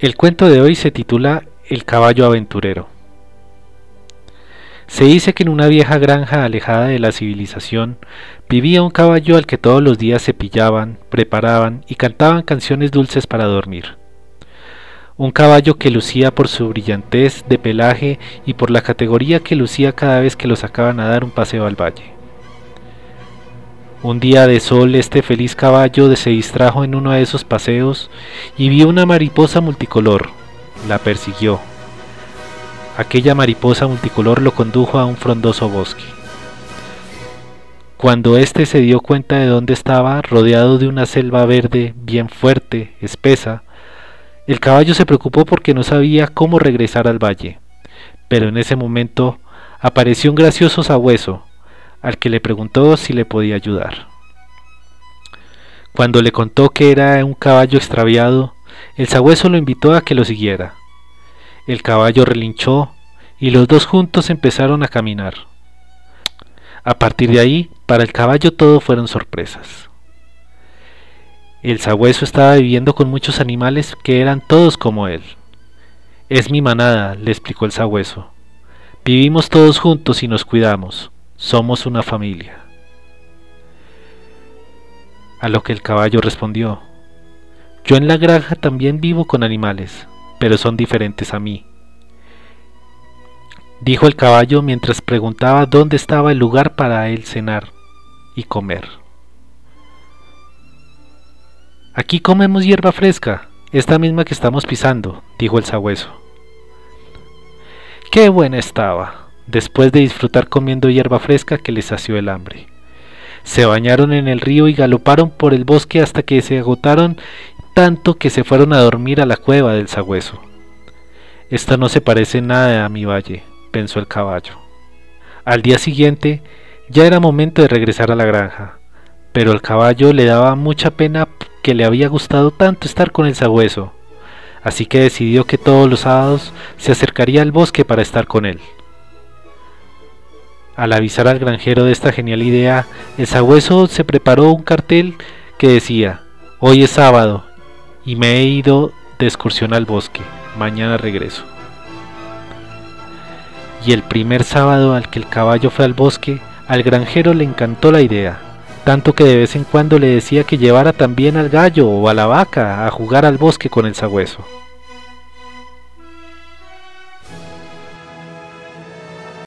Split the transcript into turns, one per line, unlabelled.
El cuento de hoy se titula El caballo aventurero. Se dice que en una vieja granja alejada de la civilización vivía un caballo al que todos los días se pillaban, preparaban y cantaban canciones dulces para dormir. Un caballo que lucía por su brillantez de pelaje y por la categoría que lucía cada vez que lo sacaban a dar un paseo al valle. Un día de sol este feliz caballo se distrajo en uno de esos paseos y vio una mariposa multicolor. La persiguió. Aquella mariposa multicolor lo condujo a un frondoso bosque. Cuando éste se dio cuenta de dónde estaba, rodeado de una selva verde bien fuerte, espesa, el caballo se preocupó porque no sabía cómo regresar al valle. Pero en ese momento apareció un gracioso sabueso, al que le preguntó si le podía ayudar. Cuando le contó que era un caballo extraviado, el sabueso lo invitó a que lo siguiera. El caballo relinchó y los dos juntos empezaron a caminar. A partir de ahí, para el caballo todo fueron sorpresas. El sabueso estaba viviendo con muchos animales que eran todos como él. Es mi manada, le explicó el sabueso. Vivimos todos juntos y nos cuidamos. Somos una familia. A lo que el caballo respondió, Yo en la granja también vivo con animales, pero son diferentes a mí. Dijo el caballo mientras preguntaba dónde estaba el lugar para él cenar y comer. Aquí comemos hierba fresca, esta misma que estamos pisando, dijo el sabueso. Qué buena estaba, después de disfrutar comiendo hierba fresca que les sació el hambre. Se bañaron en el río y galoparon por el bosque hasta que se agotaron tanto que se fueron a dormir a la cueva del sagüeso. Esto no se parece nada a mi valle, pensó el caballo. Al día siguiente ya era momento de regresar a la granja, pero al caballo le daba mucha pena que le había gustado tanto estar con el sagüeso, así que decidió que todos los sábados se acercaría al bosque para estar con él. Al avisar al granjero de esta genial idea, el sabueso se preparó un cartel que decía, hoy es sábado y me he ido de excursión al bosque, mañana regreso. Y el primer sábado al que el caballo fue al bosque, al granjero le encantó la idea, tanto que de vez en cuando le decía que llevara también al gallo o a la vaca a jugar al bosque con el sabueso.